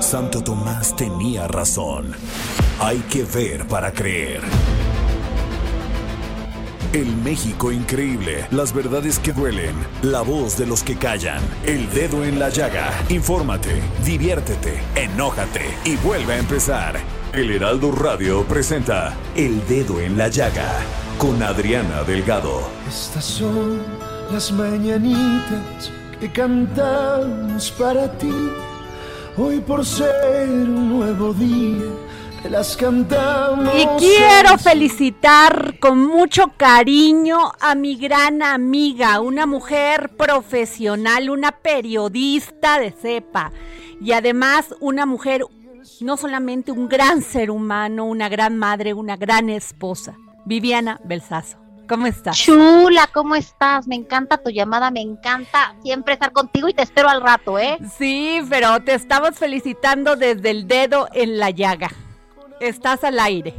Santo Tomás tenía razón. Hay que ver para creer. El México increíble, las verdades que duelen, la voz de los que callan, el dedo en la llaga. Infórmate, diviértete, enójate y vuelve a empezar. El Heraldo Radio presenta El Dedo en la Llaga con Adriana Delgado. Estas son las mañanitas que cantamos para ti. Hoy por ser un nuevo día, te las cantamos. Y quiero felicitar con mucho cariño a mi gran amiga, una mujer profesional, una periodista de cepa y además una mujer no solamente un gran ser humano, una gran madre, una gran esposa, Viviana Belsazo. ¿Cómo estás? Chula, ¿cómo estás? Me encanta tu llamada, me encanta siempre estar contigo y te espero al rato, ¿eh? Sí, pero te estamos felicitando desde el dedo en la llaga. Estás al aire.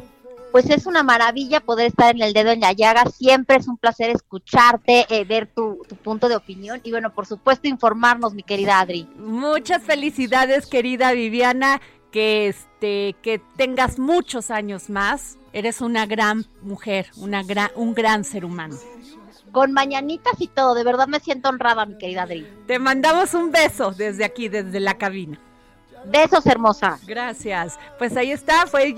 Pues es una maravilla poder estar en el dedo en la llaga. Siempre es un placer escucharte, eh, ver tu, tu, punto de opinión y bueno, por supuesto informarnos, mi querida Adri. Muchas felicidades, querida Viviana que este que tengas muchos años más. Eres una gran mujer, una gran, un gran ser humano. Con mañanitas y todo, de verdad me siento honrada, mi querida Adri. Te mandamos un beso desde aquí, desde la cabina. Besos, hermosa. Gracias. Pues ahí está, fue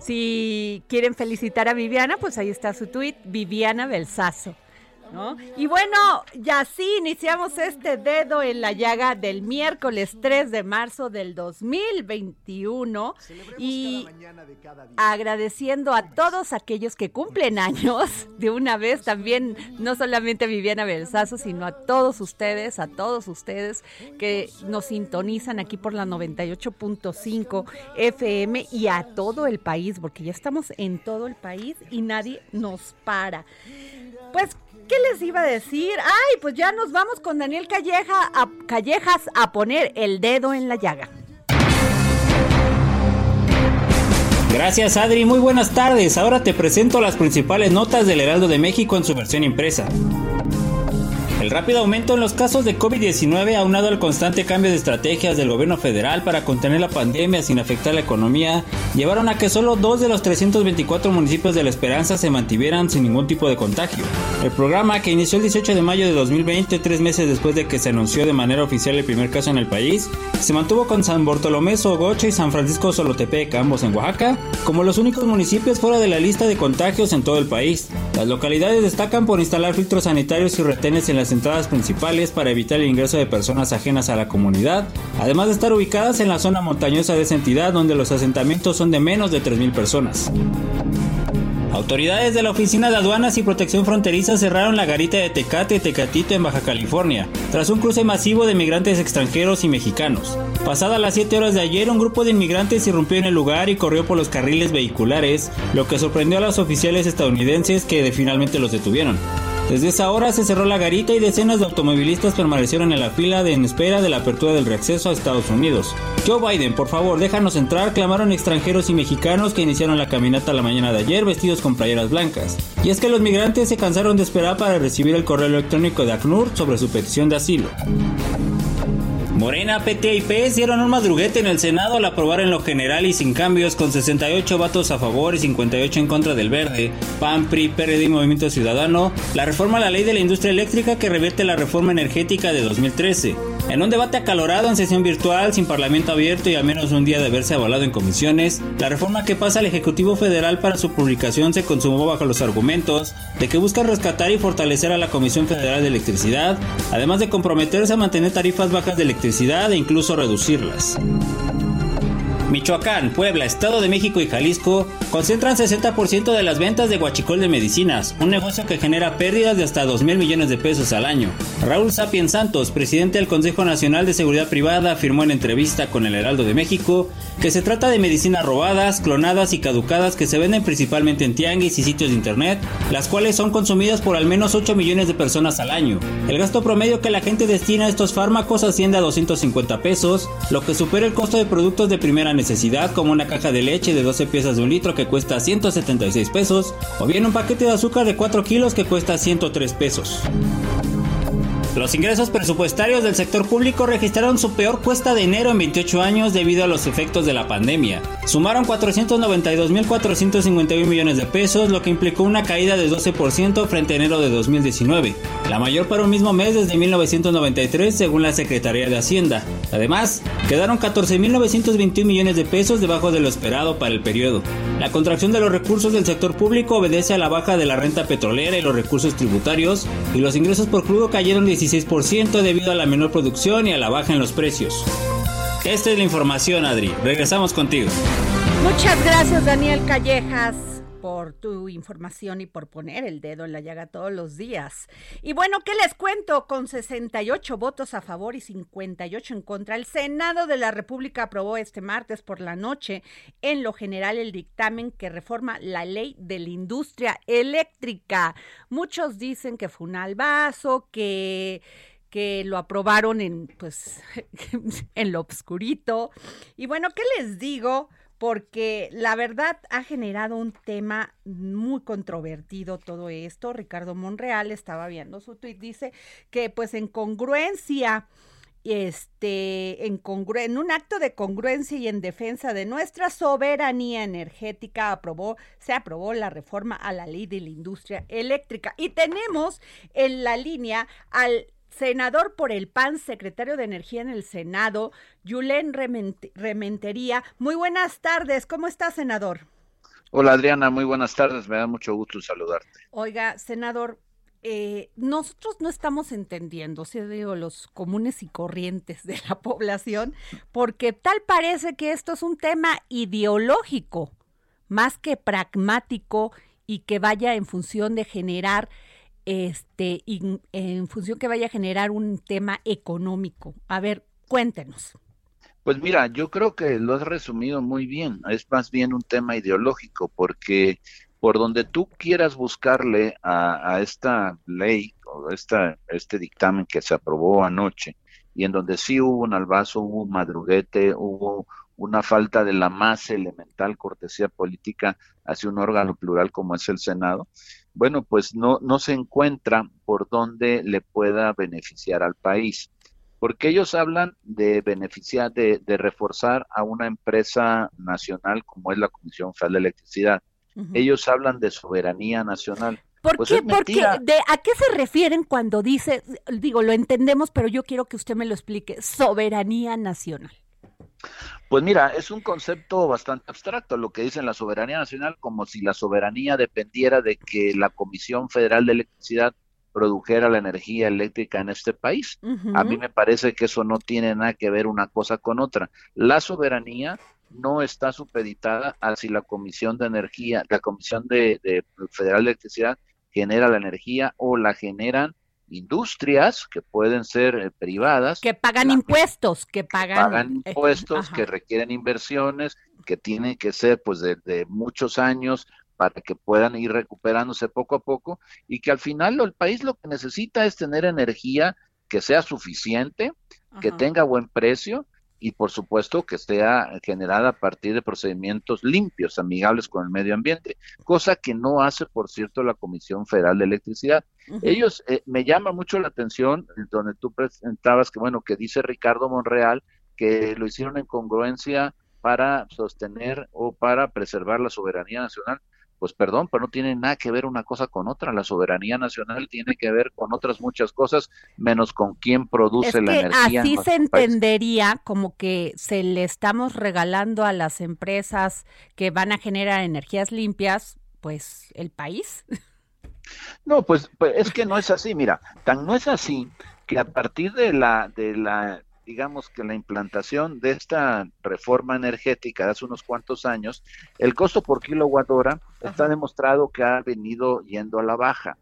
si quieren felicitar a Viviana, pues ahí está su tweet, Viviana Belsazo. ¿No? Y bueno, ya sí iniciamos este dedo en la llaga del miércoles 3 de marzo del 2021 y agradeciendo a todos aquellos que cumplen años de una vez también, no solamente a Viviana Belsazo, sino a todos ustedes, a todos ustedes que nos sintonizan aquí por la 98.5 FM y a todo el país, porque ya estamos en todo el país y nadie nos para. Pues ¿Qué les iba a decir? Ay, pues ya nos vamos con Daniel Calleja a, Callejas a poner el dedo en la llaga. Gracias Adri, muy buenas tardes. Ahora te presento las principales notas del Heraldo de México en su versión impresa. El rápido aumento en los casos de COVID-19 aunado al constante cambio de estrategias del gobierno federal para contener la pandemia sin afectar la economía, llevaron a que solo dos de los 324 municipios de La Esperanza se mantuvieran sin ningún tipo de contagio. El programa, que inició el 18 de mayo de 2020, tres meses después de que se anunció de manera oficial el primer caso en el país, se mantuvo con San Bartolomé Sogoche y San Francisco Solotepec, ambos en Oaxaca, como los únicos municipios fuera de la lista de contagios en todo el país. Las localidades destacan por instalar filtros sanitarios y retenes en las entradas principales para evitar el ingreso de personas ajenas a la comunidad, además de estar ubicadas en la zona montañosa de esa entidad donde los asentamientos son de menos de 3.000 personas. Autoridades de la Oficina de Aduanas y Protección Fronteriza cerraron la garita de Tecate Tecatito en Baja California, tras un cruce masivo de migrantes extranjeros y mexicanos. Pasadas las 7 horas de ayer, un grupo de inmigrantes irrumpió en el lugar y corrió por los carriles vehiculares, lo que sorprendió a los oficiales estadounidenses que finalmente los detuvieron. Desde esa hora se cerró la garita y decenas de automovilistas permanecieron en la fila de en espera de la apertura del reacceso a Estados Unidos. Joe Biden, por favor, déjanos entrar, clamaron extranjeros y mexicanos que iniciaron la caminata la mañana de ayer vestidos con playeras blancas. Y es que los migrantes se cansaron de esperar para recibir el correo electrónico de ACNUR sobre su petición de asilo. Morena, PT y PS dieron un madruguete en el Senado al aprobar en lo general y sin cambios con 68 votos a favor y 58 en contra del Verde, PAN, PRI, PRD y Movimiento Ciudadano, la reforma a la ley de la industria eléctrica que revierte la reforma energética de 2013. En un debate acalorado en sesión virtual, sin parlamento abierto y a menos un día de haberse avalado en comisiones, la reforma que pasa al Ejecutivo Federal para su publicación se consumó bajo los argumentos de que busca rescatar y fortalecer a la Comisión Federal de Electricidad, además de comprometerse a mantener tarifas bajas de electricidad e incluso reducirlas. Michoacán, Puebla, Estado de México y Jalisco concentran 60% de las ventas de guachicol de medicinas, un negocio que genera pérdidas de hasta 2 mil millones de pesos al año. Raúl Sapien Santos, presidente del Consejo Nacional de Seguridad Privada, afirmó en entrevista con el Heraldo de México que se trata de medicinas robadas, clonadas y caducadas que se venden principalmente en tianguis y sitios de internet, las cuales son consumidas por al menos 8 millones de personas al año. El gasto promedio que la gente destina a estos fármacos asciende a 250 pesos, lo que supera el costo de productos de primera necesidad como una caja de leche de 12 piezas de un litro que cuesta 176 pesos o bien un paquete de azúcar de 4 kilos que cuesta 103 pesos. Los ingresos presupuestarios del sector público registraron su peor cuesta de enero en 28 años debido a los efectos de la pandemia. Sumaron 492.451 millones de pesos, lo que implicó una caída de 12% frente a enero de 2019, la mayor para un mismo mes desde 1993 según la Secretaría de Hacienda. Además, quedaron 14.921 millones de pesos debajo de lo esperado para el periodo. La contracción de los recursos del sector público obedece a la baja de la renta petrolera y los recursos tributarios, y los ingresos por crudo cayeron 17 16% debido a la menor producción y a la baja en los precios. Esta es la información, Adri. Regresamos contigo. Muchas gracias, Daniel Callejas por tu información y por poner el dedo en la llaga todos los días. Y bueno, ¿qué les cuento? Con 68 votos a favor y 58 en contra, el Senado de la República aprobó este martes por la noche en lo general el dictamen que reforma la ley de la industria eléctrica. Muchos dicen que fue un albazo, que que lo aprobaron en pues en lo obscurito. Y bueno, ¿qué les digo? Porque la verdad ha generado un tema muy controvertido todo esto. Ricardo Monreal estaba viendo su tweet, dice que pues en congruencia este, en, en, un acto de congruencia y en defensa de nuestra soberanía energética, aprobó, se aprobó la reforma a la ley de la industria eléctrica. Y tenemos en la línea al senador por el PAN, secretario de Energía en el Senado, Yulén Rementería. Muy buenas tardes, ¿cómo está, senador? Hola, Adriana, muy buenas tardes, me da mucho gusto saludarte. Oiga, senador, eh, nosotros no estamos entendiendo, o sea, digo, los comunes y corrientes de la población, porque tal parece que esto es un tema ideológico, más que pragmático y que vaya en función de generar este, y en función que vaya a generar un tema económico. A ver, cuéntenos. Pues mira, yo creo que lo has resumido muy bien. Es más bien un tema ideológico, porque por donde tú quieras buscarle a, esta ley o esta, este dictamen que se aprobó anoche, y en donde sí hubo un albazo, hubo un madruguete, hubo una falta de la más elemental cortesía política hacia un órgano plural como es el Senado, bueno, pues no, no se encuentra por donde le pueda beneficiar al país. Porque ellos hablan de beneficiar, de, reforzar a una empresa nacional como es la Comisión Federal de Electricidad. Ellos hablan de soberanía nacional. ¿Por pues qué? Porque de, ¿A qué se refieren cuando dice, digo, lo entendemos, pero yo quiero que usted me lo explique, soberanía nacional? Pues mira, es un concepto bastante abstracto lo que dicen la soberanía nacional, como si la soberanía dependiera de que la Comisión Federal de Electricidad produjera la energía eléctrica en este país. A mí me parece que eso no tiene nada que ver una cosa con otra. La soberanía no está supeditada a si la Comisión de Energía, la Comisión de, de Federal de Electricidad genera la energía o la generan industrias que pueden ser eh, privadas. Que pagan impuestos, que pagan, eh, impuestos, que requieren inversiones, que tienen que ser pues de, muchos años para que puedan ir recuperándose poco a poco y que al final el país lo que necesita es tener energía que sea suficiente, que tenga buen precio y por supuesto que sea generada a partir de procedimientos limpios, amigables con el medio ambiente, cosa que no hace, por cierto, la Comisión Federal de Electricidad. Ellos, eh, me llama mucho la atención, donde tú presentabas que, bueno, que dice Ricardo Monreal, que lo hicieron en congruencia para sostener o para preservar la soberanía nacional pues perdón, pero no tiene nada que ver una cosa con otra. La soberanía nacional tiene que ver con otras muchas cosas, menos con quién produce la energía. Así se entendería como que se le estamos regalando a las empresas que van a generar energías limpias, pues el país. No, pues, pues es que no es así. Mira, tan no es así que a partir de la de la digamos que la implantación de esta reforma energética de hace unos cuantos años, el costo por kilowatt hora está demostrado que ha venido yendo a la baja.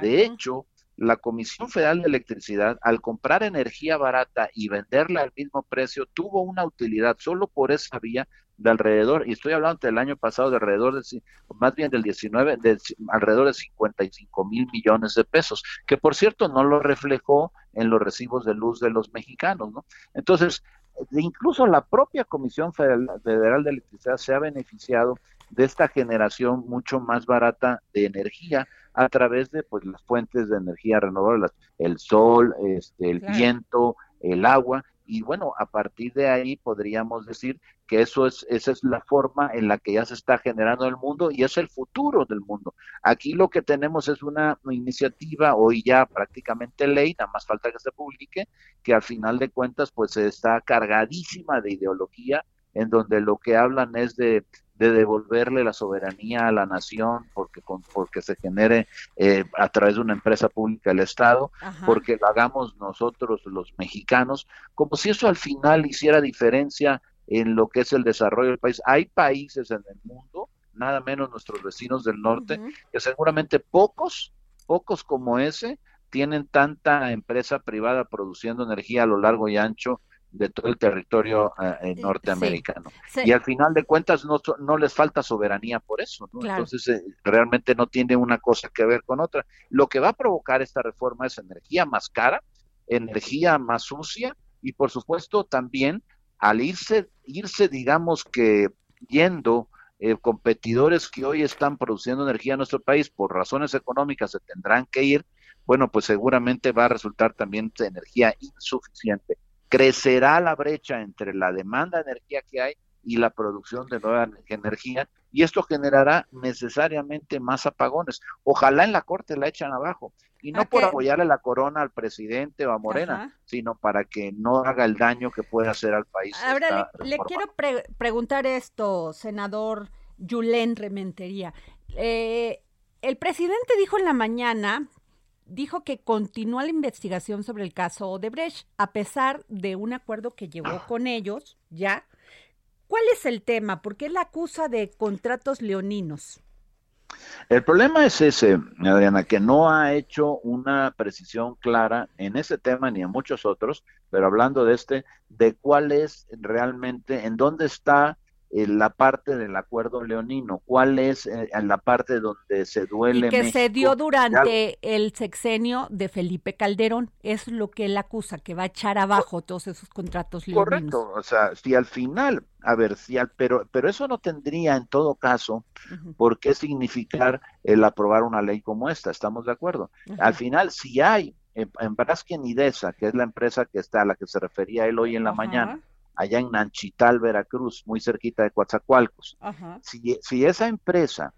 De hecho, la Comisión Federal de Electricidad, al comprar energía barata y venderla al mismo precio, tuvo una utilidad solo por esa vía de alrededor, y estoy hablando del año pasado de alrededor de, más bien del 19, de alrededor de 55 mil millones de pesos, que por cierto no lo reflejó en los recibos de luz de los mexicanos, ¿no? Entonces, incluso la propia Comisión Federal de Electricidad se ha beneficiado de esta generación mucho más barata de energía a través de pues las fuentes de energía renovables, el sol, este, el viento, el agua, y bueno, a partir de ahí podríamos decir que eso es, esa es la forma en la que ya se está generando el mundo y es el futuro del mundo. Aquí lo que tenemos es una iniciativa, hoy ya prácticamente ley, nada más falta que se publique, que al final de cuentas pues está cargadísima de ideología, en donde lo que hablan es de de devolverle la soberanía a la nación porque con, porque se genere eh, a través de una empresa pública el Estado, porque lo hagamos nosotros los mexicanos, como si eso al final hiciera diferencia en lo que es el desarrollo del país. Hay países en el mundo, nada menos nuestros vecinos del norte, que seguramente pocos, pocos como ese, tienen tanta empresa privada produciendo energía a lo largo y ancho de todo el territorio eh, norteamericano. Y al final de cuentas no, no les falta soberanía por eso, ¿no? Entonces eh, realmente no tiene una cosa que ver con otra. Lo que va a provocar esta reforma es energía más cara, energía más sucia y por supuesto también al irse, irse digamos que yendo eh, competidores que hoy están produciendo energía en nuestro país por razones económicas se tendrán que ir, bueno, pues seguramente va a resultar también de energía insuficiente crecerá la brecha entre la demanda de energía que hay y la producción de nueva energía y esto generará necesariamente más apagones. Ojalá en la Corte la echen abajo y no por apoyarle la corona al presidente o a Morena, sino para que no haga el daño que puede hacer al país. Ahora le, quiero preguntar esto, senador Yulén Rementería. Eh, el presidente dijo en la mañana dijo que continúa la investigación sobre el caso Odebrecht, a pesar de un acuerdo que llegó con ellos, ya. ¿Cuál es el tema? ¿Por qué la acusa de contratos leoninos? El problema es ese, Adriana, que no ha hecho una precisión clara en ese tema ni en muchos otros, pero hablando de este, de cuál es realmente, en dónde está la parte del acuerdo leonino, cuál es eh, la parte donde se duele. Y que se dio durante el sexenio de Felipe Calderón, es lo que él acusa, que va a echar abajo todos esos contratos leoninos. Correcto, o sea, si al final, a ver, si al, pero, pero eso no tendría en todo caso por qué significar el aprobar una ley como esta, ¿estamos de acuerdo? Al final, si hay en, en Braskem Idesa, que es la empresa que está a la que se refería él hoy en la mañana, allá en Nanchital, Veracruz, muy cerquita de Coatzacoalcos. Si, si esa empresa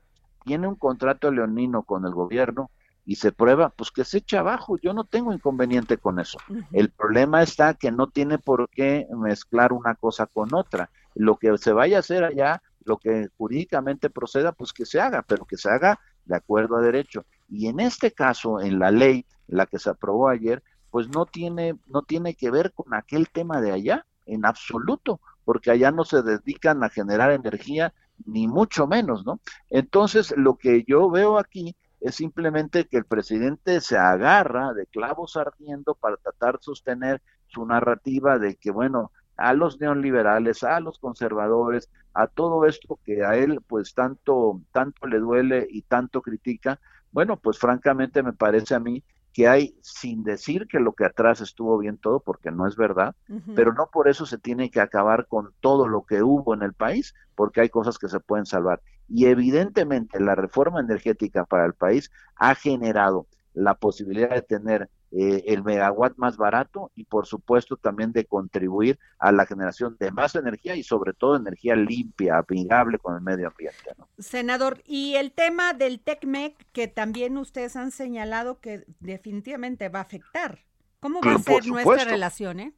tiene un contrato leonino con el gobierno y se prueba, pues que se eche abajo, yo no tengo inconveniente con eso. El problema está que no tiene por qué mezclar una cosa con otra. Lo que se vaya a hacer allá, lo que jurídicamente proceda, pues que se haga, pero que se haga de acuerdo a derecho. Y en este caso, en la ley, la que se aprobó ayer, pues no tiene, no tiene que ver con aquel tema de allá en absoluto, porque allá no se dedican a generar energía, ni mucho menos, ¿no? Entonces, lo que yo veo aquí es simplemente que el presidente se agarra de clavos ardiendo para tratar de sostener su narrativa de que, bueno, a los neoliberales, a los conservadores, a todo esto que a él pues tanto tanto le duele y tanto critica, bueno, pues francamente me parece a mí que hay sin decir que lo que atrás estuvo bien todo, porque no es verdad, pero no por eso se tiene que acabar con todo lo que hubo en el país, porque hay cosas que se pueden salvar. Y evidentemente la reforma energética para el país ha generado la posibilidad de tener eh, el megawatt más barato y por supuesto también de contribuir a la generación de más energía y sobre todo energía limpia, amigable con el medio ambiente. Senador, y el tema del TECMEC que también ustedes han señalado que definitivamente va a afectar. ¿Cómo va a ser nuestra relación? Eh?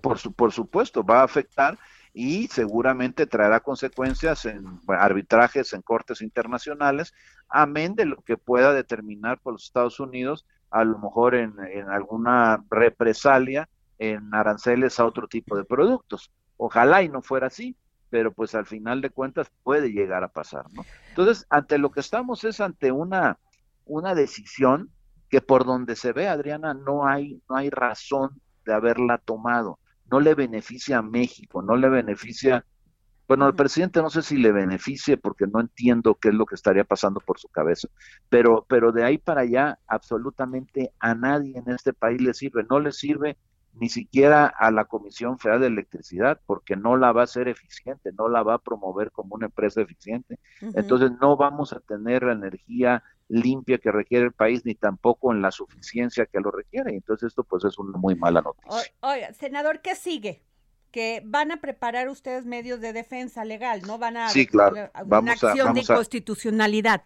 Por, por supuesto, va a afectar y seguramente traerá consecuencias en arbitrajes en cortes internacionales, amén de lo que pueda determinar por los Estados Unidos, a lo mejor en, alguna represalia en aranceles a otro tipo de productos. Ojalá y no fuera así, pero pues al final de cuentas puede llegar a pasar, ¿no? Entonces, ante lo que estamos es ante una, una decisión que por donde se ve, Adriana, no hay, no hay razón de haberla tomado no le beneficia a México, no le beneficia, bueno, al presidente no sé si le beneficie porque no entiendo qué es lo que estaría pasando por su cabeza, pero, pero de ahí para allá absolutamente a nadie en este país le sirve, no le sirve ni siquiera a la Comisión Federal de Electricidad, porque no la va a ser eficiente, no la va a promover como una empresa eficiente. Entonces no vamos a tener la energía limpia que requiere el país, ni tampoco en la suficiencia que lo requiere. Entonces esto pues es una muy mala noticia. Oiga, senador, ¿qué sigue? Que van a preparar ustedes medios de defensa legal, ¿no? Van a sí, claro. una acción de inconstitucionalidad.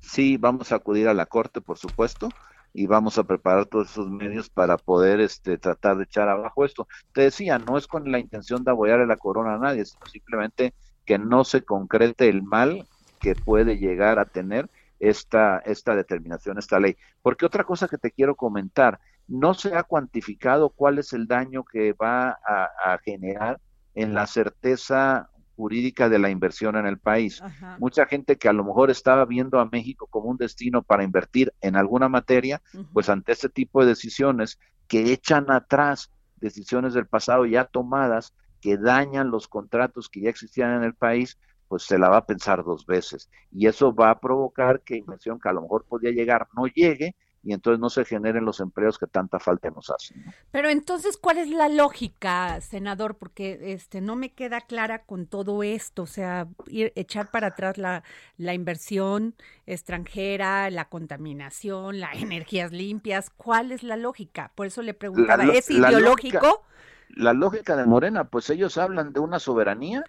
Sí, vamos a acudir a la Corte, por supuesto y vamos a preparar todos esos medios para poder este, tratar de echar abajo esto. Te decía, no es con la intención de apoyarle la corona a nadie, sino simplemente que no se concrete el mal que puede llegar a tener esta, esta determinación, esta ley. Porque otra cosa que te quiero comentar, no se ha cuantificado cuál es el daño que va a generar en la certeza jurídica de la inversión en el país. Mucha gente que a lo mejor estaba viendo a México como un destino para invertir en alguna materia, pues ante este tipo de decisiones que echan atrás decisiones del pasado ya tomadas, que dañan los contratos que ya existían en el país, pues se la va a pensar dos veces. Y eso va a provocar que inversión que a lo mejor podía llegar no llegue y entonces no se generen los empleos que tanta falta nos hacen. Pero entonces, ¿cuál es la lógica, senador? Porque este no me queda clara con todo esto, o sea, ir, echar para atrás la, la inversión extranjera, la contaminación, las energías limpias, ¿cuál es la lógica? Por eso le preguntaba, ¿es ideológico? La lógica, de Morena, pues ellos hablan de una soberanía,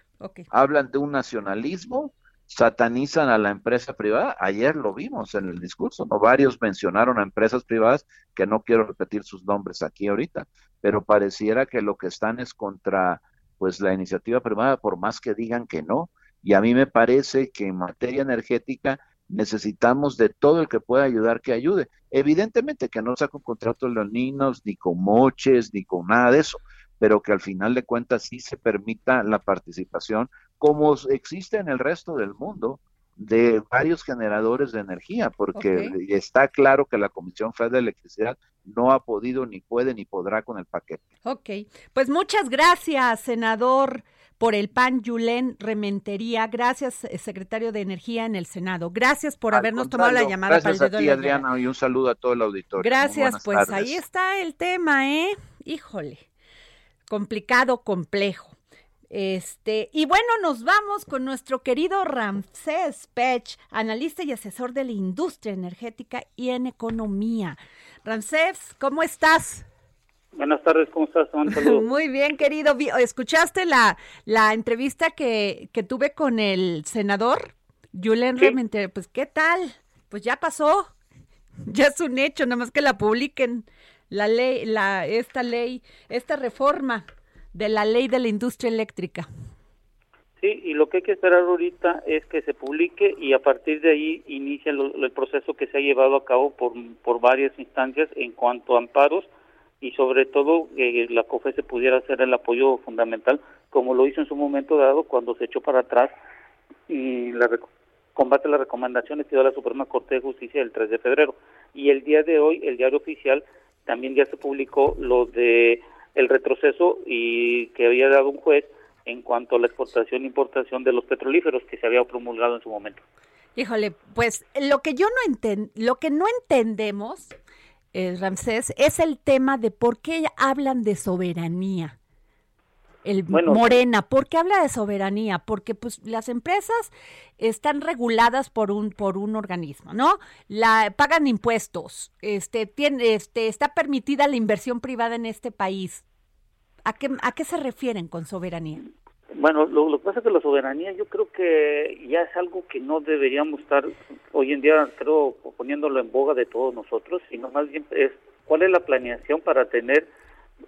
hablan de un nacionalismo, satanizan a la empresa privada. Ayer lo vimos en el discurso, ¿no? Varios mencionaron a empresas privadas, que no quiero repetir sus nombres aquí ahorita, pero pareciera que lo que están es contra pues la iniciativa privada, por más que digan que no. Y a mí me parece que en materia energética necesitamos de todo el que pueda ayudar que ayude. Evidentemente que no sea con contratos leoninos, ni con moches, ni con nada de eso, pero que al final de cuentas sí se permita la participación como existe en el resto del mundo, de varios generadores de energía, porque está claro que la Comisión Federal de Electricidad no ha podido, ni puede, ni podrá con el paquete. Ok, pues muchas gracias, senador, por el PAN Yulén Rementería. Gracias, eh, secretario de Energía en el Senado. Gracias por habernos tomado la llamada. Gracias a ti, Adriana, y un saludo a todo el auditorio. Gracias, pues ahí está el tema, ¿eh? Híjole, complicado, complejo. Este, y bueno, nos vamos con nuestro querido Ramsés Pech, analista y asesor de la industria energética y en economía. Ramsés, ¿cómo estás? Buenas tardes, ¿cómo estás? Muy bien, querido. ¿Escuchaste la, la entrevista que, que tuve con el senador Julen ¿Sí? Pues, ¿qué tal? Pues ya pasó. Ya es un hecho, nada más que la publiquen. La ley, la, esta ley, esta reforma de la ley de la industria eléctrica. Sí, y lo que hay que esperar ahorita es que se publique y a partir de ahí inicia el, proceso que se ha llevado a cabo por, por varias instancias en cuanto a amparos y sobre todo que la COFE pudiera hacer el apoyo fundamental como lo hizo en su momento dado cuando se echó para atrás y la combate las recomendaciones que dio la Suprema Corte de Justicia el 3 de febrero. Y el día de hoy, el diario oficial también ya se publicó lo de el retroceso y que había dado un juez en cuanto a la exportación e importación de los petrolíferos que se había promulgado en su momento. Híjole, pues lo que yo no enten lo que no entendemos eh, Ramsés, es el tema de por qué hablan de soberanía. El Morena, ¿por qué habla de soberanía? Porque pues las empresas están reguladas por un por un organismo, ¿no? La pagan impuestos, este tiene este está permitida la inversión privada en este país. ¿A qué a qué se refieren con soberanía? Bueno, lo, lo, que pasa es que la soberanía yo creo que ya es algo que no deberíamos estar hoy en día, creo, poniéndolo en boga de todos nosotros, sino más bien es cuál es la planeación para tener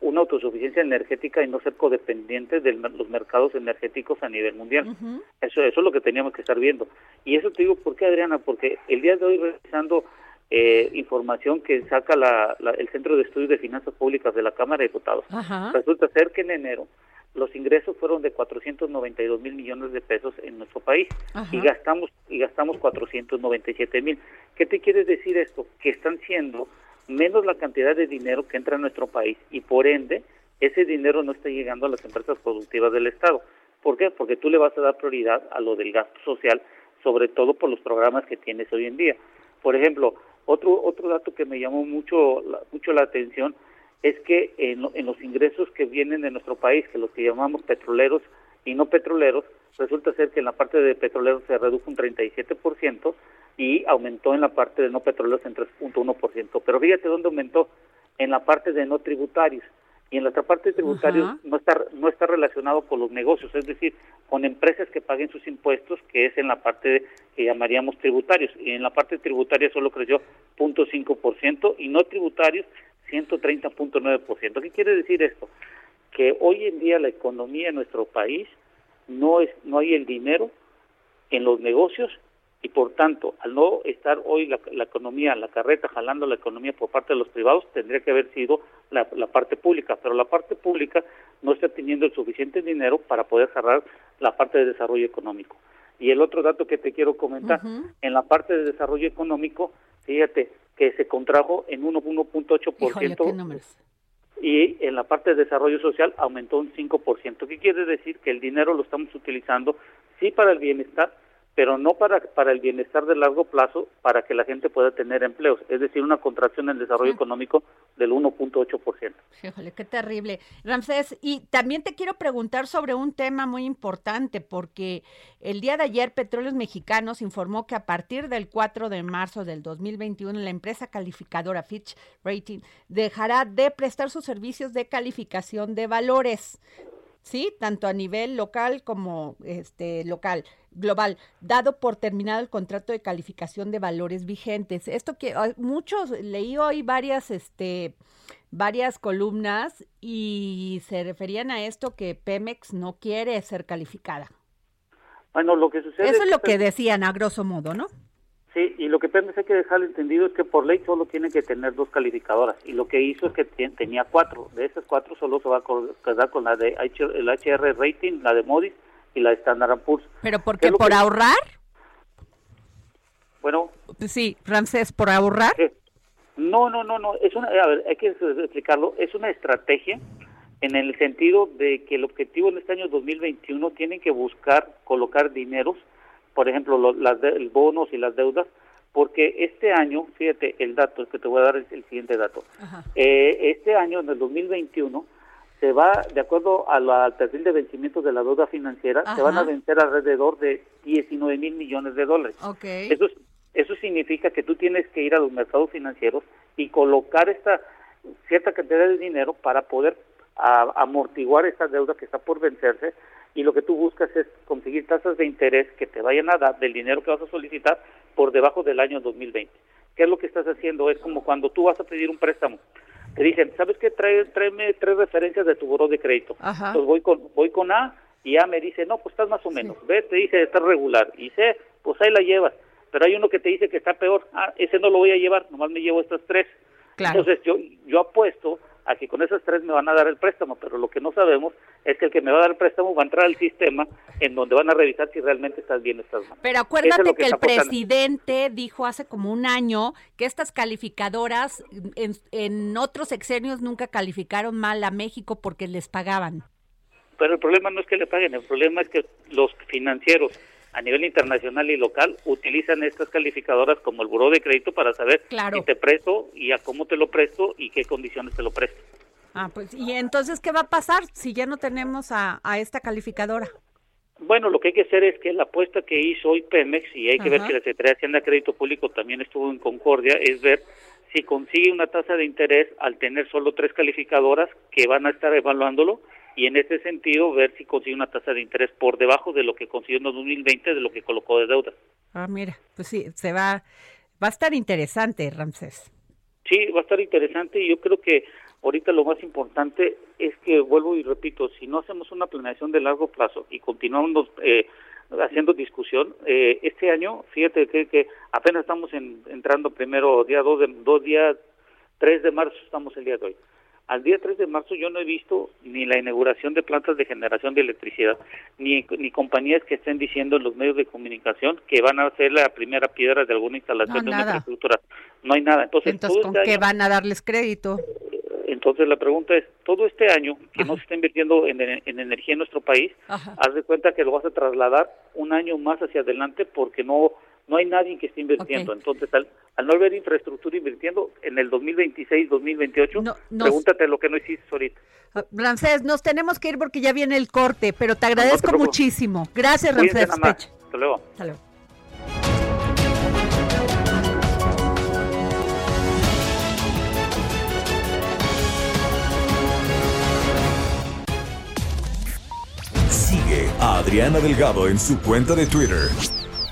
una autosuficiencia energética y no ser codependientes de los mercados energéticos a nivel mundial. Eso, eso es lo que teníamos que estar viendo. Y eso te digo, ¿por qué, Adriana? Porque el día de hoy, revisando eh, información que saca la, el Centro de Estudios de Finanzas Públicas de la Cámara de Diputados, resulta ser que en enero los ingresos fueron de 492 mil millones de pesos en nuestro país y gastamos y gastamos 497 mil. ¿Qué te quiere decir esto? Que están siendo menos la cantidad de dinero que entra a nuestro país y por ende ese dinero no está llegando a las empresas productivas del Estado. ¿Por qué? Porque tú le vas a dar prioridad a lo del gasto social, sobre todo por los programas que tienes hoy en día. Por ejemplo, otro otro dato que me llamó mucho mucho la atención es que en, en los ingresos que vienen de nuestro país, que los que llamamos petroleros y no petroleros, resulta ser que en la parte de petroleros se redujo un 37% y aumentó en la parte de no petroleros en 3.1%. Pero fíjate dónde aumentó, en la parte de no tributarios. Y en la otra parte de tributarios no está, no está relacionado con los negocios, es decir, con empresas que paguen sus impuestos, que es en la parte que llamaríamos tributarios. Y en la parte tributaria solo creció 0.5% y no tributarios 130.9%. ¿Qué quiere decir esto? Que hoy en día la economía en nuestro país no es no hay el dinero en los negocios y por tanto, al no estar hoy la, economía, la carreta jalando la economía por parte de los privados, tendría que haber sido la, parte pública, pero la parte pública no está teniendo el suficiente dinero para poder cerrar la parte de desarrollo económico. Y el otro dato que te quiero comentar, en la parte de desarrollo económico, fíjate que se contrajo en 1.8% y en la parte de desarrollo social aumentó un 5%. ¿Qué quiere decir? Que el dinero lo estamos utilizando sí para el bienestar, pero no para, para el bienestar de largo plazo, para que la gente pueda tener empleos, es decir, una contracción en el desarrollo ah. económico del 1.8%. Híjole, qué terrible. Ramsés, y también te quiero preguntar sobre un tema muy importante, porque el día de ayer Petróleos Mexicanos informó que a partir del 4 de marzo del 2021 la empresa calificadora Fitch Rating dejará de prestar sus servicios de calificación de valores. ¿Sí? Tanto a nivel local como este local, global, dado por terminado el contrato de calificación de valores vigentes. Esto que muchos leí hoy varias este varias columnas y se referían a esto que Pemex no quiere ser calificada. Bueno, lo que sucede Eso es lo que decían a grosso modo, ¿no? Sí, y lo que Pemex hay que dejar entendido es que por ley solo tiene que tener dos calificadoras y lo que hizo es que tenía cuatro. De esas cuatro solo se va a quedar con la de el HR Rating, la de Modis y la de Standard Poor's. ¿Pero por qué? ¿Por ahorrar? Bueno. Sí, Ramsés, ¿por ahorrar? No, no, no, no. Es una, a ver, hay que explicarlo. Es una estrategia en el sentido de que el objetivo en este año 2021 tiene que buscar colocar dineros por ejemplo, los las bonos y las deudas, porque este año, fíjate, el dato que te voy a dar es el siguiente dato. Eh, este año, en el 2021, se va, de acuerdo al perfil de vencimiento de la deuda financiera, se van a vencer alrededor de 19 mil millones de dólares. Eso, eso significa que tú tienes que ir a los mercados financieros y colocar esta cierta cantidad de dinero para poder amortiguar esta deuda que está por vencerse y lo que tú buscas es conseguir tasas de interés que te vayan a dar del dinero que vas a solicitar por debajo del año 2020. ¿Qué es lo que estás haciendo? Es como cuando tú vas a pedir un préstamo. Te dicen, ¿sabes qué? Trae, tráeme tres referencias de tu buró de crédito. Entonces voy con, voy con A y A me dice, no, pues estás más o menos. B te dice, está regular. Y C, pues ahí la llevas. Pero hay uno que te dice que está peor. Ah, ese no lo voy a llevar, nomás me llevo estas tres. Entonces yo, yo apuesto aquí con esas tres me van a dar el préstamo, pero lo que no sabemos es que el que me va a dar el préstamo va a entrar al sistema en donde van a revisar si realmente estás bien, estás mal. Pero acuérdate que, el presidente dijo hace como un año que estas calificadoras en, en otros exenios nunca calificaron mal a México porque les pagaban. Pero el problema no es que le paguen, el problema es que los financieros a nivel internacional y local utilizan estas calificadoras como el buró de crédito para saber si te presto y a cómo te lo presto y qué condiciones te lo presto. Ah, pues, ¿y entonces qué va a pasar si ya no tenemos a, esta calificadora? Bueno, lo que hay que hacer es que la apuesta que hizo hoy Pemex, y hay que ver que la Secretaría de Hacienda Crédito Público también estuvo en concordia, es ver si consigue una tasa de interés al tener solo tres calificadoras que van a estar evaluándolo y en ese sentido ver si consigue una tasa de interés por debajo de lo que consiguió en 2020 de lo que colocó de deuda. Ah, mira, pues sí, se va va a estar interesante, Ramsés. Sí, va a estar interesante y yo creo que ahorita lo más importante es que vuelvo y repito, si no hacemos una planeación de largo plazo y continuamos eh, haciendo discusión. Eh, este año, fíjate que, que apenas estamos entrando primero, día 2 de, dos días, 3 de marzo estamos el día de hoy. Al día 3 de marzo yo no he visto ni la inauguración de plantas de generación de electricidad, ni, ni compañías que estén diciendo en los medios de comunicación que van a hacer la primera piedra de alguna instalación de una infraestructura. No hay nada. Entonces, ¿con este qué van a darles crédito? Entonces la pregunta es, todo este año que no se está invirtiendo en, energía en nuestro país, haz de cuenta que lo vas a trasladar un año más hacia adelante porque no no hay nadie que esté invirtiendo. Entonces, al, no haber infraestructura invirtiendo en el 2026, 2028, pregúntate lo que no hiciste ahorita. Ah, Ramsés, nos tenemos que ir porque ya viene el corte, pero te agradezco muchísimo. Gracias, Ramsés. Hasta luego. Hasta luego. a Adriana Delgado en su cuenta de Twitter,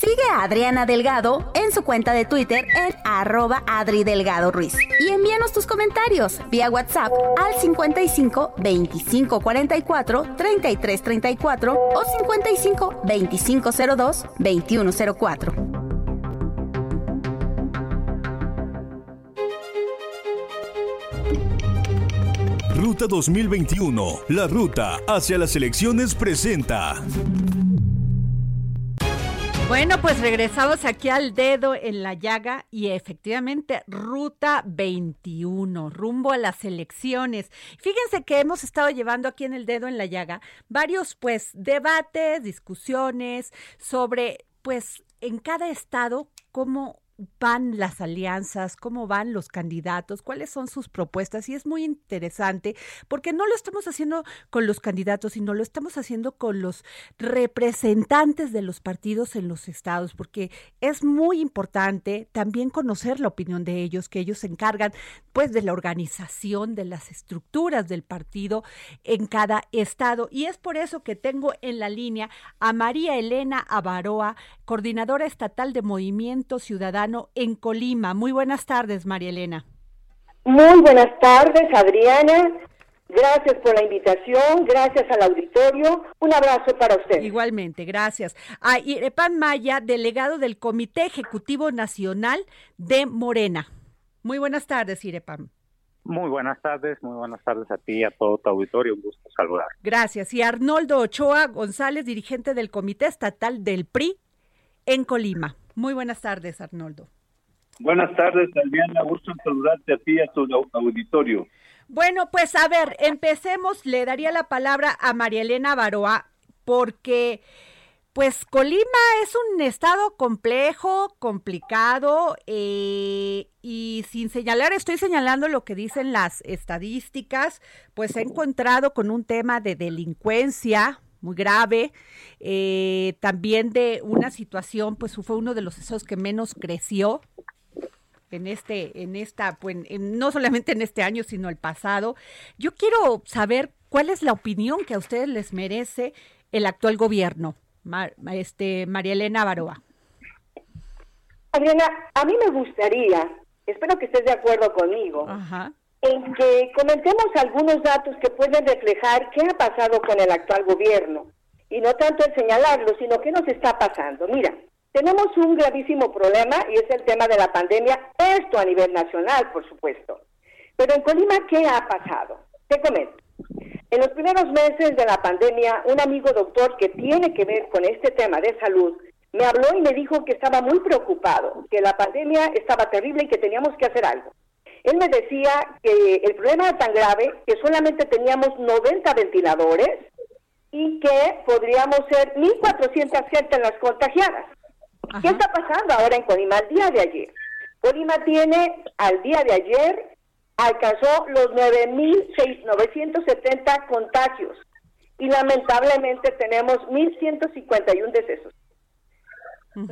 Sigue a Adriana Delgado en su cuenta de Twitter en arroba Adri Delgado Ruiz. Y envíanos tus comentarios vía WhatsApp al 55 25 44 33 34 o 55 25 02 21 04. Ruta 2021, la ruta hacia las elecciones presenta. Bueno, pues regresamos aquí al dedo en la llaga y efectivamente ruta 21, rumbo a las elecciones. Fíjense que hemos estado llevando aquí en el dedo en la llaga varios pues debates, discusiones sobre pues en cada estado cómo van las alianzas, cómo van los candidatos, cuáles son sus propuestas. Y es muy interesante porque no lo estamos haciendo con los candidatos, sino lo estamos haciendo con los representantes de los partidos en los estados, porque es muy importante también conocer la opinión de ellos, que ellos se encargan pues de la organización de las estructuras del partido en cada estado. Y es por eso que tengo en la línea a María Elena Avaroa, coordinadora estatal de Movimiento Ciudadano en Colima. Muy buenas tardes, María Elena. Muy buenas tardes, Adriana. Gracias por la invitación, gracias al auditorio. Un abrazo para usted. Igualmente, gracias. A Irepan Maya, delegado del Comité Ejecutivo Nacional de Morena. Muy buenas tardes, Irepan. Muy buenas tardes, muy buenas tardes a ti y a todo tu auditorio. Un gusto saludar. Gracias. Y Arnoldo Ochoa González, dirigente del Comité Estatal del PRI en Colima. Muy buenas tardes, Arnoldo. Buenas tardes, Adriana. Gusto en saludarte a ti y a tu auditorio. Bueno, pues a ver, empecemos. Le daría la palabra a María Elena Baroa porque, pues, Colima es un estado complejo, complicado eh, y sin señalar, estoy señalando lo que dicen las estadísticas, pues he encontrado con un tema de delincuencia muy grave, eh, también de una situación, pues fue uno de los estados que menos creció en este, en esta, pues no solamente en este año, sino el pasado. Yo quiero saber cuál es la opinión que a ustedes les merece el actual gobierno? este, María Elena Baroa. Adriana, a mí me gustaría, espero que estés de acuerdo conmigo, en que comentemos algunos datos que pueden reflejar qué ha pasado con el actual gobierno. Y no tanto el señalarlo, sino qué nos está pasando. Mira, tenemos un gravísimo problema y es el tema de la pandemia, esto a nivel nacional, por supuesto. Pero en Colima, ¿qué ha pasado? Te comento. En los primeros meses de la pandemia, un amigo doctor que tiene que ver con este tema de salud me habló y me dijo que estaba muy preocupado, que la pandemia estaba terrible y que teníamos que hacer algo. Él me decía que el problema era tan grave que solamente teníamos 90 ventiladores y que podríamos ser 1.400 gente en las contagiadas. ¿Qué está pasando ahora en Colima al día de ayer? Colima tiene al día de ayer alcanzó los 9.970 contagios y lamentablemente tenemos 1.151 decesos. No,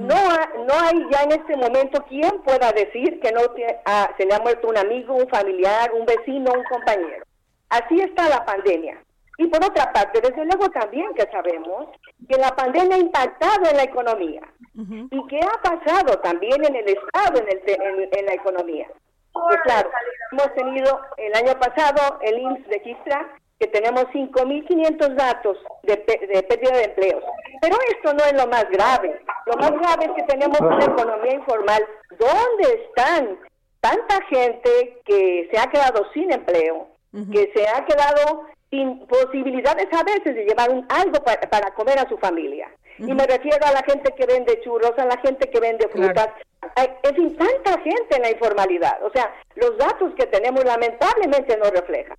no hay ya en este momento quien pueda decir que no ah, se le ha muerto un amigo, un familiar, un vecino, un compañero. Así está la pandemia. Y por otra parte, desde luego también que sabemos que la pandemia ha impactado en la economía y que ha pasado también en el Estado, en, el, en, la economía. Pues claro, hemos tenido el año pasado, el INSS registra que tenemos 5.500 datos de, de pérdida de empleos. Pero esto no es lo más grave. Lo más grave es que tenemos una economía informal. ¿Dónde están tanta gente que se ha quedado sin empleo, que se ha quedado sin posibilidades a veces de llevar un, algo para, comer a su familia? Y me refiero a la gente que vende churros, a la gente que vende frutas. En fin, tanta gente en la informalidad. O sea, los datos que tenemos lamentablemente no reflejan.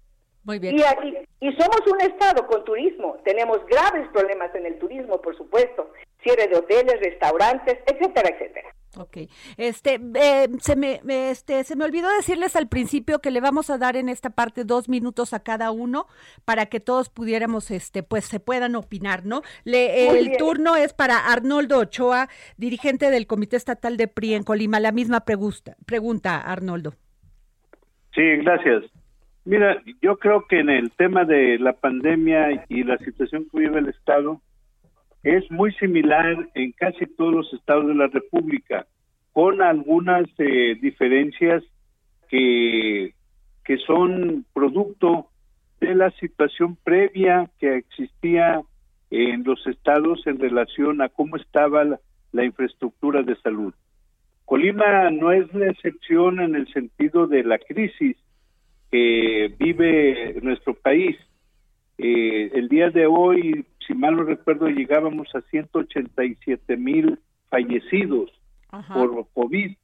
Y, aquí, y somos un estado con turismo. Tenemos graves problemas en el turismo, por supuesto. Cierre de hoteles, restaurantes, etcétera, etcétera. Ok, este, eh, se me, este, se me olvidó decirles al principio que le vamos a dar en esta parte dos minutos a cada uno para que todos pudiéramos, este, pues se puedan opinar, ¿no? Le, el turno es para Arnoldo Ochoa, dirigente del Comité Estatal de PRI en Colima. La misma pregunta, pregunta Arnoldo. Sí, gracias. Mira, yo creo que en el tema de la pandemia y la situación que vive el Estado es muy similar en casi todos los estados de la República, con algunas eh, diferencias que, que son producto de la situación previa que existía en los estados en relación a cómo estaba la infraestructura de salud. Colima no es la excepción en el sentido de la crisis, que vive nuestro país. Eh, el día de hoy, si mal no recuerdo, llegábamos a 187 mil fallecidos por COVID.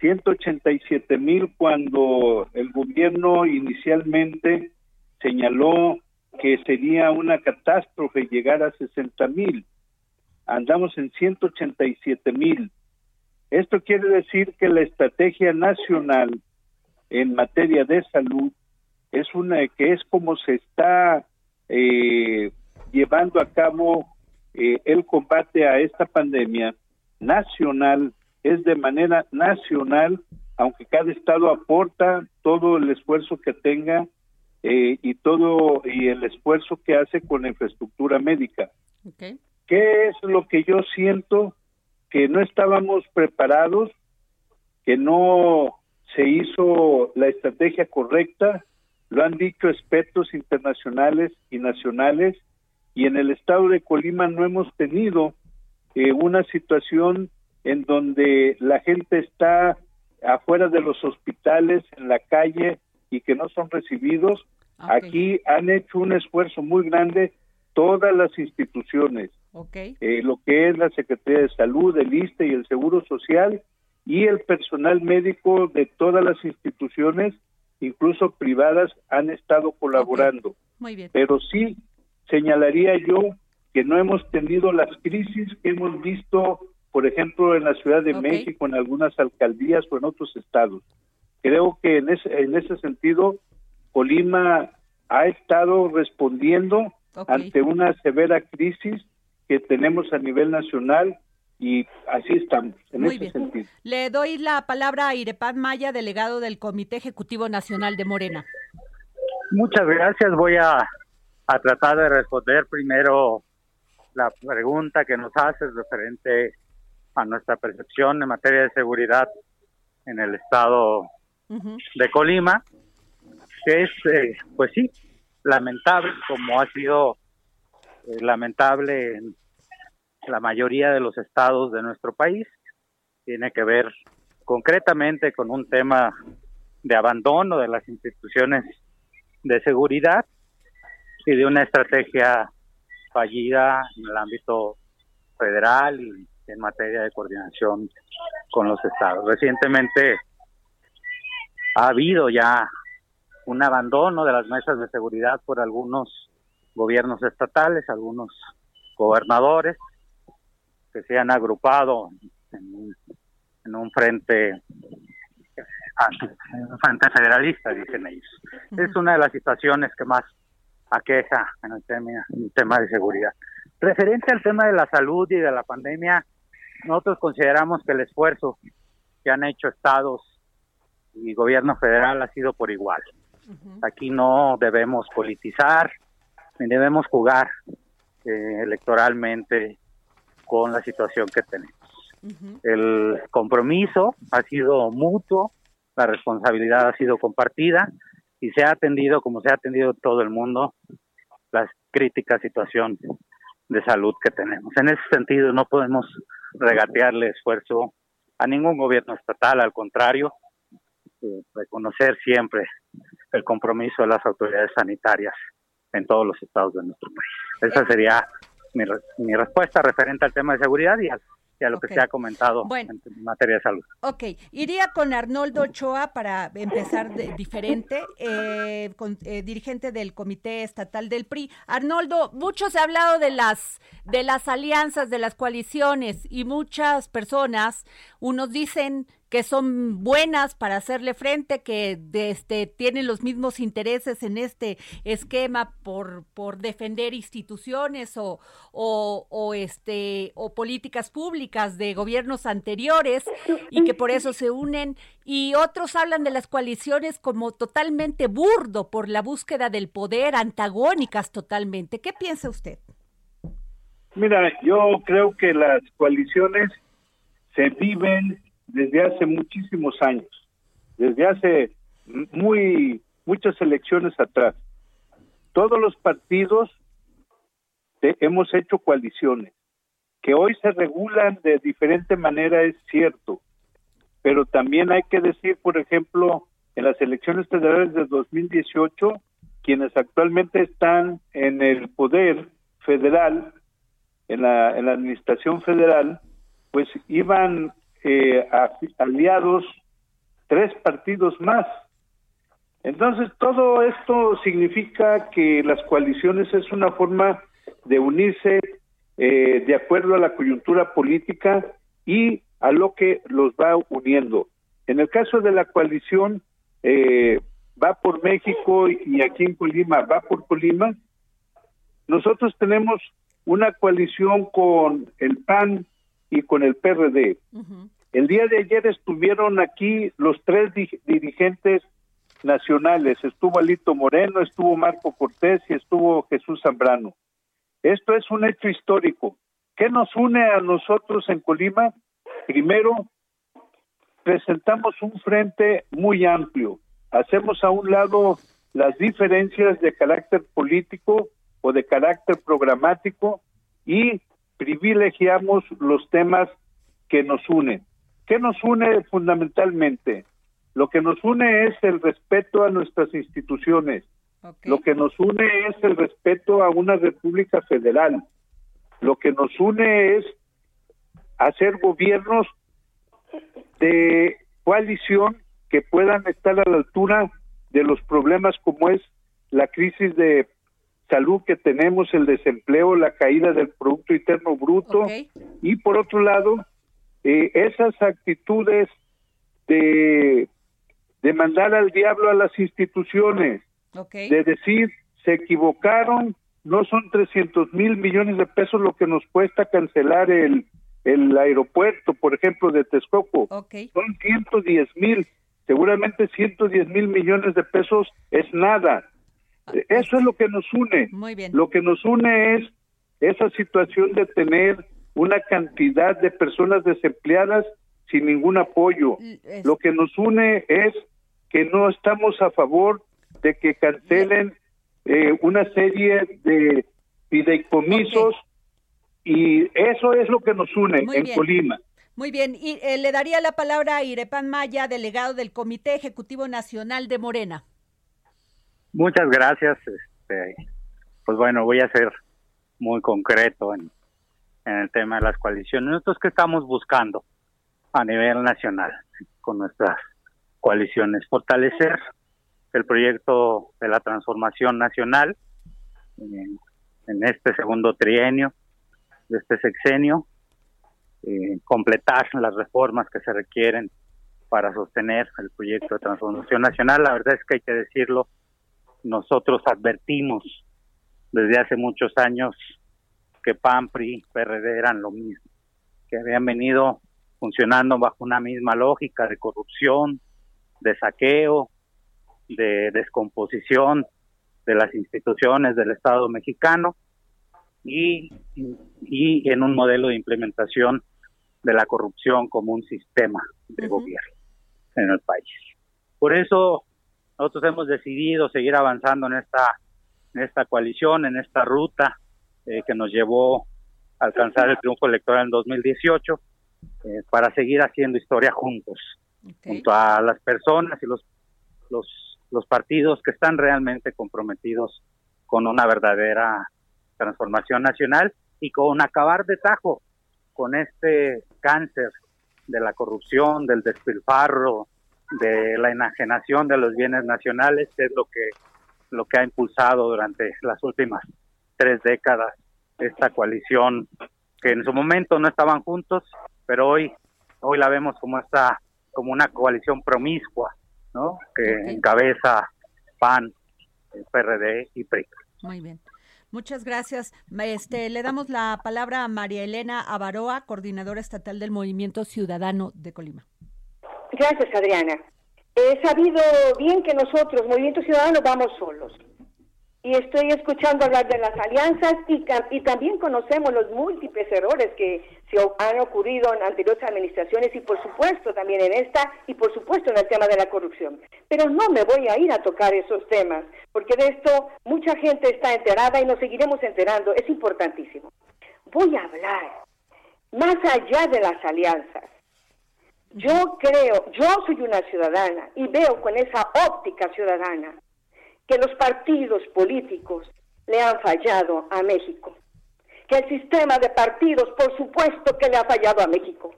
187 mil cuando el gobierno inicialmente señaló que sería una catástrofe llegar a 60 mil. Andamos en 187 mil. Esto quiere decir que la estrategia nacional en materia de salud es una que es como se está eh, llevando a cabo eh, el combate a esta pandemia nacional es de manera nacional aunque cada estado aporta todo el esfuerzo que tenga eh, y todo y el esfuerzo que hace con la infraestructura médica. Qué es lo que yo siento que no estábamos preparados que no se hizo la estrategia correcta, lo han dicho expertos internacionales y nacionales, y en el estado de Colima no hemos tenido eh, una situación en donde la gente está afuera de los hospitales, en la calle, y que no son recibidos. Aquí han hecho un esfuerzo muy grande todas las instituciones, eh, lo que es la Secretaría de Salud, el ISTE y el Seguro Social, y el personal médico de todas las instituciones, incluso privadas, han estado colaborando. Muy bien. Pero sí señalaría yo que no hemos tenido las crisis que hemos visto, por ejemplo, en la Ciudad de México, en algunas alcaldías o en otros estados. Creo que en ese, en ese sentido, Colima ha estado respondiendo ante una severa crisis que tenemos a nivel nacional y así estamos, en ese sentido. Le doy la palabra a Irepán Maya, delegado del Comité Ejecutivo Nacional de Morena. Muchas gracias. Voy a, tratar de responder primero la pregunta que nos haces referente a nuestra percepción en materia de seguridad en el estado de Colima, que es, eh, pues sí, lamentable, como ha sido eh, lamentable en la mayoría de los estados de nuestro país. Tiene que ver concretamente con un tema de abandono de las instituciones de seguridad y de una estrategia fallida en el ámbito federal y en materia de coordinación con los estados. Recientemente ha habido ya un abandono de las mesas de seguridad por algunos gobiernos estatales, algunos gobernadores que se han agrupado en un, en un frente un frente federalista, dicen ellos. Es una de las situaciones que más aqueja en el tema, en el tema de seguridad. Referente al tema de la salud y de la pandemia, nosotros consideramos que el esfuerzo que han hecho estados y gobierno federal ha sido por igual. Aquí no debemos politizar, ni debemos jugar eh, electoralmente con la situación que tenemos. El compromiso ha sido mutuo, la responsabilidad ha sido compartida y se ha atendido, como se ha atendido todo el mundo, la crítica situación de salud que tenemos. En ese sentido, no podemos regatearle esfuerzo a ningún gobierno estatal, al contrario, eh, reconocer siempre el compromiso de las autoridades sanitarias en todos los estados de nuestro país. Esa sería mi, mi respuesta referente al tema de seguridad y al a lo que se ha comentado en materia de salud. Ok, iría con Arnoldo Ochoa para empezar de, diferente, eh, con, eh, dirigente del Comité Estatal del PRI. Arnoldo, mucho se ha hablado de las, de las alianzas, de las coaliciones y muchas personas, unos dicen que son buenas para hacerle frente, que este, tienen los mismos intereses en este esquema por, por defender instituciones o, o, este, o políticas públicas de gobiernos anteriores y que por eso se unen. Y otros hablan de las coaliciones como totalmente burdo por la búsqueda del poder, antagónicas totalmente. ¿Qué piensa usted? Mira, yo creo que las coaliciones se viven desde hace muchísimos años, desde hace muy muchas elecciones atrás. Todos los partidos hemos hecho coaliciones, que hoy se regulan de diferente manera es cierto, pero también hay que decir, por ejemplo, en las elecciones federales de 2018, quienes actualmente están en el poder federal, en la, en la administración federal, pues iban eh, aliados tres partidos más. Entonces, todo esto significa que las coaliciones es una forma de unirse eh, de acuerdo a la coyuntura política y a lo que los va uniendo. En el caso de la coalición, eh, va por México y aquí en Colima va por Colima. Nosotros tenemos una coalición con el PAN y con el PRD. El día de ayer estuvieron aquí los tres dirigentes nacionales. Estuvo Alito Moreno, estuvo Marco Cortés y estuvo Jesús Zambrano. Esto es un hecho histórico. ¿Qué nos une a nosotros en Colima? Primero, presentamos un frente muy amplio. Hacemos a un lado las diferencias de carácter político o de carácter programático y privilegiamos los temas que nos unen. ¿Qué nos une fundamentalmente? Lo que nos une es el respeto a nuestras instituciones. Lo que nos une es el respeto a una república federal. Lo que nos une es hacer gobiernos de coalición que puedan estar a la altura de los problemas como es la crisis de salud que tenemos, el desempleo, la caída del Producto Interno Bruto y por otro lado, eh, esas actitudes de, de mandar al diablo a las instituciones, de decir, se equivocaron, no son 300 mil millones de pesos lo que nos cuesta cancelar el, el aeropuerto, por ejemplo, de Texcoco, son 110 mil, seguramente 110 mil millones de pesos es nada. Ah, Eso es lo que nos une. Lo que nos une es esa situación de tener una cantidad de personas desempleadas sin ningún apoyo. Lo que nos une es que no estamos a favor de que cancelen eh, una serie de fideicomisos y eso es lo que nos une en Colima. Muy bien, y eh, le daría la palabra a Irepan Maya, delegado del Comité Ejecutivo Nacional de Morena. Muchas gracias. Este, pues bueno, voy a ser muy concreto en, en el tema de las coaliciones. Nosotros que estamos buscando a nivel nacional con nuestras coaliciones, fortalecer el proyecto de la transformación nacional en, este segundo trienio de este sexenio, eh, completar las reformas que se requieren para sostener el proyecto de transformación nacional. La verdad es que hay que decirlo, nosotros advertimos desde hace muchos años que PAN, PRI, PRD eran lo mismo, que habían venido funcionando bajo una misma lógica de corrupción, de saqueo, de descomposición de las instituciones del Estado mexicano y, y en un modelo de implementación de la corrupción como un sistema de gobierno en el país. Por eso nosotros hemos decidido seguir avanzando en esta, en esta coalición, en esta ruta eh, que nos llevó a alcanzar el triunfo electoral en 2018, eh, para seguir haciendo historia juntos, junto a las personas y los, los, los partidos que están realmente comprometidos con una verdadera transformación nacional y con acabar de tajo con este cáncer de la corrupción, del despilfarro, de la enajenación de los bienes nacionales, que es lo que lo que ha impulsado durante las últimas tres décadas esta coalición que en su momento no estaban juntos, pero hoy hoy la vemos como esta como una coalición promiscua, ¿no? Que encabeza PAN, PRD y PRI. Muy bien. Muchas gracias. Este, le damos la palabra a María Elena Avaroa, coordinadora estatal del Movimiento Ciudadano de Colima. Gracias, Adriana. He sabido bien que nosotros, Movimiento Ciudadano, vamos solos. Y estoy escuchando hablar de las alianzas y, y también conocemos los múltiples errores que se han ocurrido en anteriores administraciones y por supuesto también en esta y por supuesto en el tema de la corrupción. Pero no me voy a ir a tocar esos temas porque de esto mucha gente está enterada y nos seguiremos enterando. Es importantísimo. Voy a hablar más allá de las alianzas yo creo, yo soy una ciudadana y veo con esa óptica ciudadana que los partidos políticos le han fallado a México. Que el sistema de partidos, por supuesto que le ha fallado a México.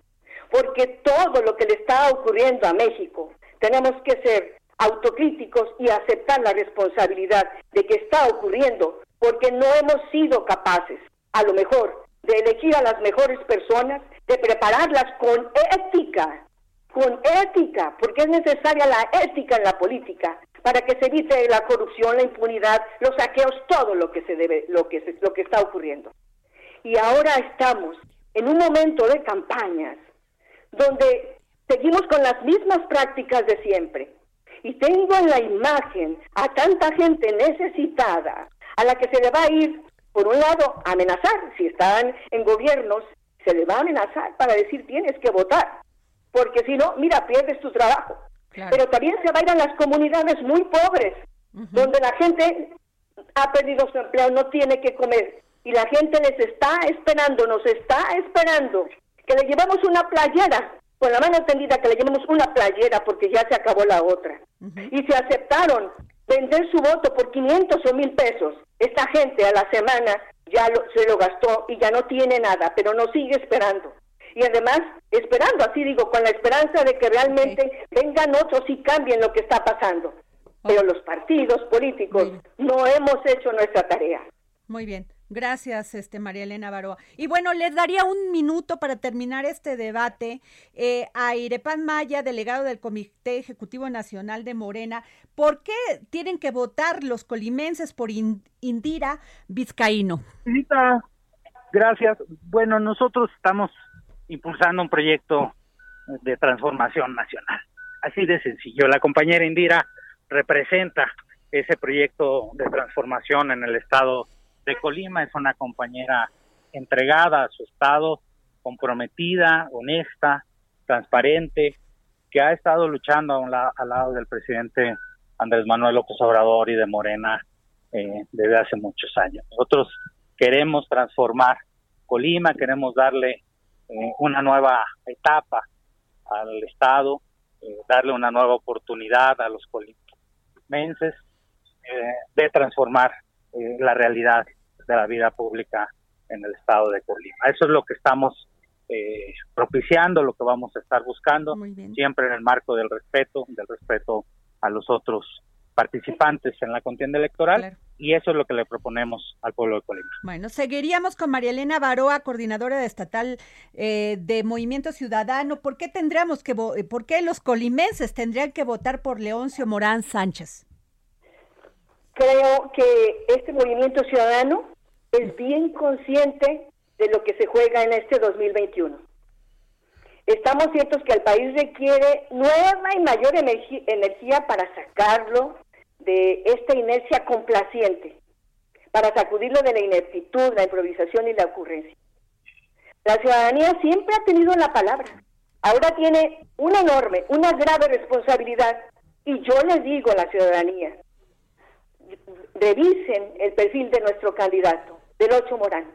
Porque todo lo que le está ocurriendo a México, tenemos que ser autocríticos y aceptar la responsabilidad de que está ocurriendo, porque no hemos sido capaces, a lo mejor, de elegir a las mejores personas, de prepararlas con ética, con ética, porque es necesaria la ética en la política para que se evite la corrupción, la impunidad, los saqueos, todo lo que se debe, lo que lo que está ocurriendo. Y ahora estamos en un momento de campañas donde seguimos con las mismas prácticas de siempre. Y tengo en la imagen a tanta gente necesitada a la que se le va a ir, por un lado, amenazar. Si están en gobiernos, se le va a amenazar para decir tienes que votar porque si no, mira, pierdes tu trabajo. Pero también se va a ir a las comunidades muy pobres, donde la gente ha perdido su empleo, no tiene que comer. Y la gente les está esperando, nos está esperando que le llevemos una playera, con la mano tendida, que le llevemos una playera porque ya se acabó la otra. Y se aceptaron vender su voto por 500 o 1000 pesos. Esta gente a la semana ya se lo gastó y ya no tiene nada, pero nos sigue esperando y además esperando, así digo, con la esperanza de que realmente vengan otros y cambien lo que está pasando. Pero los partidos políticos no hemos hecho nuestra tarea. Muy bien. Gracias, este María Elena Baroa. Y bueno, les daría un minuto para terminar este debate eh, a Irepan Maya, delegado del Comité Ejecutivo Nacional de Morena. ¿Por qué tienen que votar los colimenses por Indira Vizcaíno? Gracias. Bueno, nosotros estamos impulsando un proyecto de transformación nacional. Así de sencillo. La compañera Indira representa ese proyecto de transformación en el estado de Colima. Es una compañera entregada a su estado, comprometida, honesta, transparente, que ha estado luchando al lado del presidente Andrés Manuel López Obrador y de Morena eh, desde hace muchos años. Nosotros queremos transformar Colima, queremos darle eh, una nueva etapa al Estado, eh, darle una nueva oportunidad a los colimenses de transformar la realidad de la vida pública en el Estado de Colima. Eso es lo que estamos propiciando, lo que vamos a estar buscando, siempre en el marco del respeto, del respeto a los otros participantes en la contienda electoral y eso es lo que le proponemos al pueblo de Colima. Bueno, seguiríamos con María Elena Baroa, coordinadora estatal eh, de Movimiento Ciudadano. ¿Por qué tendríamos que, por qué los colimenses tendrían que votar por Leoncio Morán Sánchez? Creo que este Movimiento Ciudadano es bien consciente de lo que se juega en este 2021. Estamos ciertos que el país requiere nueva y mayor energía para sacarlo de esta inercia complaciente, para sacudirlo de la ineptitud, la improvisación y la ocurrencia. La ciudadanía siempre ha tenido la palabra. Ahora tiene una enorme, una grave responsabilidad. Y yo les digo a la ciudadanía, revisen el perfil de nuestro candidato, del Ocho Morán.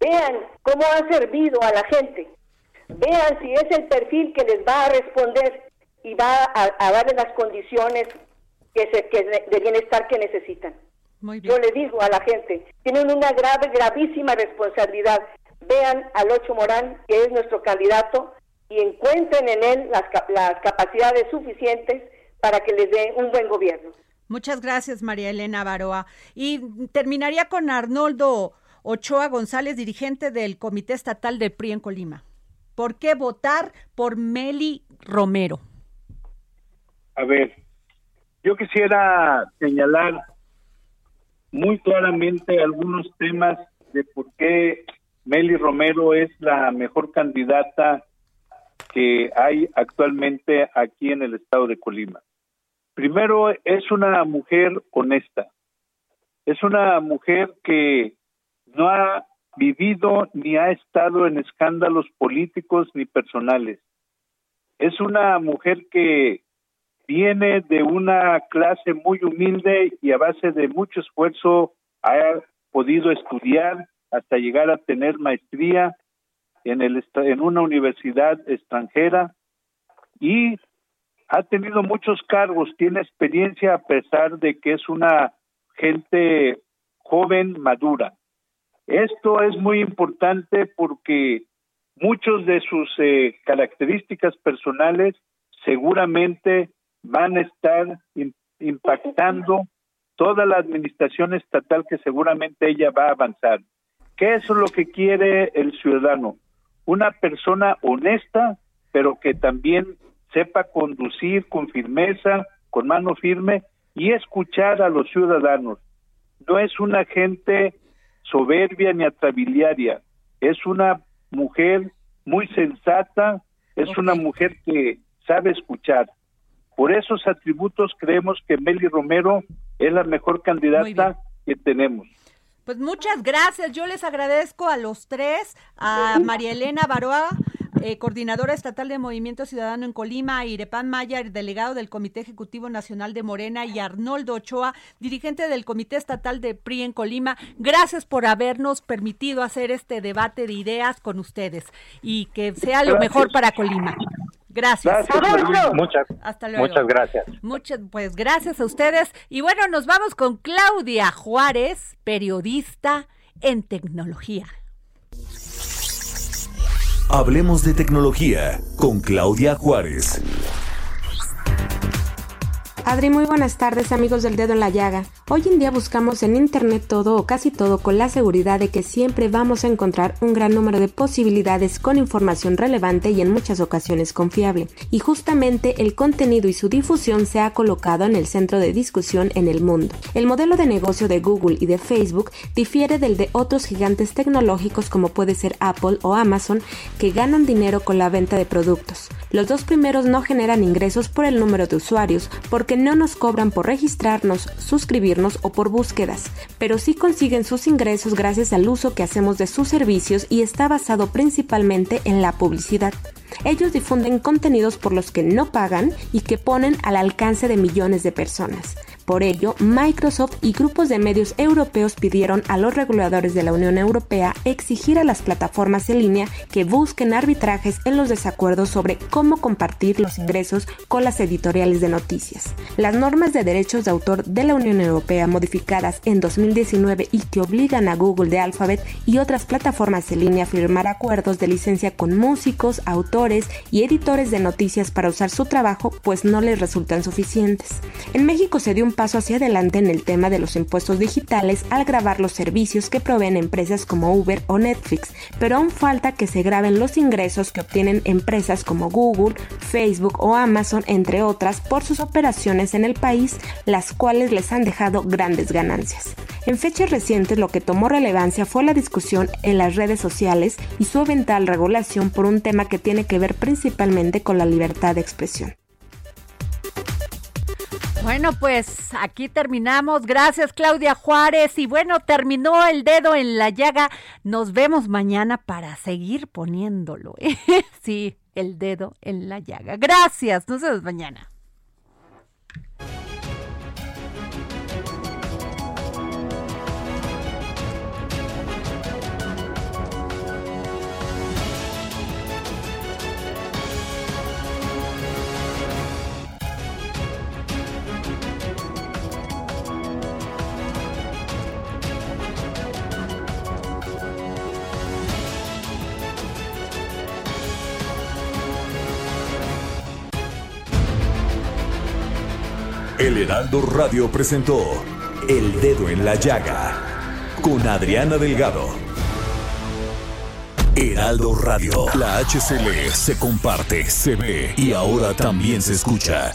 Vean cómo ha servido a la gente. Vean si es el perfil que les va a responder y va a, a darles las condiciones que, se, que de bienestar que necesitan. Yo le digo a la gente, tienen una grave, gravísima responsabilidad. Vean al Ocho Morán, que es nuestro candidato, y encuentren en él las, las capacidades suficientes para que les dé un buen gobierno. Muchas gracias, María Elena Baroa. Y terminaría con Arnoldo Ochoa González, dirigente del Comité Estatal del PRI en Colima. ¿Por qué votar por Meli Romero? A ver, yo quisiera señalar muy claramente algunos temas de por qué Meli Romero es la mejor candidata que hay actualmente aquí en el estado de Colima. Primero, es una mujer honesta. Es una mujer que no ha vivido ni ha estado en escándalos políticos ni personales. Es una mujer que viene de una clase muy humilde y a base de mucho esfuerzo ha podido estudiar hasta llegar a tener maestría en, el, en una universidad extranjera y ha tenido muchos cargos, tiene experiencia a pesar de que es una gente joven, madura. Esto es muy importante porque muchos de sus eh, características personales seguramente van a estar impactando toda la administración estatal que seguramente ella va a avanzar. ¿Qué es lo que quiere el ciudadano? Una persona honesta, pero que también sepa conducir con firmeza, con mano firme y escuchar a los ciudadanos. No es una gente soberbia ni atrabiliaria, es una mujer muy sensata, es una mujer que sabe escuchar. Por esos atributos creemos que Meli Romero es la mejor candidata que tenemos. Pues muchas gracias. Yo les agradezco a los tres, a María Elena Baroa, eh, coordinadora estatal de Movimiento Ciudadano en Colima, a Irepan Maya, delegado del Comité Ejecutivo Nacional de Morena, y Arnoldo Ochoa, dirigente del Comité Estatal de PRI en Colima. Gracias por habernos permitido hacer este debate de ideas con ustedes y que sea lo mejor para Colima. Gracias. muchas, Hasta luego. Muchas gracias. Muchas, pues gracias a ustedes. Y bueno, nos vamos con Claudia Juárez, periodista en tecnología. Hablemos de tecnología con Claudia Juárez. Adri, muy buenas tardes amigos del dedo en la llaga. Hoy en día buscamos en Internet todo o casi todo con la seguridad de que siempre vamos a encontrar un gran número de posibilidades con información relevante y en muchas ocasiones confiable. Y justamente el contenido y su difusión se ha colocado en el centro de discusión en el mundo. El modelo de negocio de Google y de Facebook difiere del de otros gigantes tecnológicos como puede ser Apple o Amazon que ganan dinero con la venta de productos. Los dos primeros no generan ingresos por el número de usuarios, porque no nos cobran por registrarnos, suscribirnos o por búsquedas, pero sí consiguen sus ingresos gracias al uso que hacemos de sus servicios y está basado principalmente en la publicidad. Ellos difunden contenidos por los que no pagan y que ponen al alcance de millones de personas. Por ello, Microsoft y grupos de medios europeos pidieron a los reguladores de la Unión Europea exigir a las plataformas en línea que busquen arbitrajes en los desacuerdos sobre cómo compartir los ingresos con las editoriales de noticias. Las normas de derechos de autor de la Unión Europea modificadas en 2019 y que obligan a Google de Alphabet y otras plataformas en línea a firmar acuerdos de licencia con músicos, autores y editores de noticias para usar su trabajo, pues no les resultan suficientes. En México se dio un paso hacia adelante en el tema de los impuestos digitales al grabar los servicios que proveen empresas como Uber o Netflix, pero aún falta que se graben los ingresos que obtienen empresas como Google, Facebook o Amazon, entre otras, por sus operaciones en el país, las cuales les han dejado grandes ganancias. En fechas recientes lo que tomó relevancia fue la discusión en las redes sociales y su eventual regulación por un tema que tiene que ver principalmente con la libertad de expresión. Bueno, pues aquí terminamos. Gracias, Claudia Juárez. Y bueno, terminó el dedo en la llaga. Nos vemos mañana para seguir poniéndolo. ¿eh? Sí, el dedo en la llaga. Gracias. Nos vemos mañana. El Heraldo Radio presentó El Dedo en la Llaga con Adriana Delgado. Heraldo Radio, la HCL se comparte, se ve y ahora también se escucha.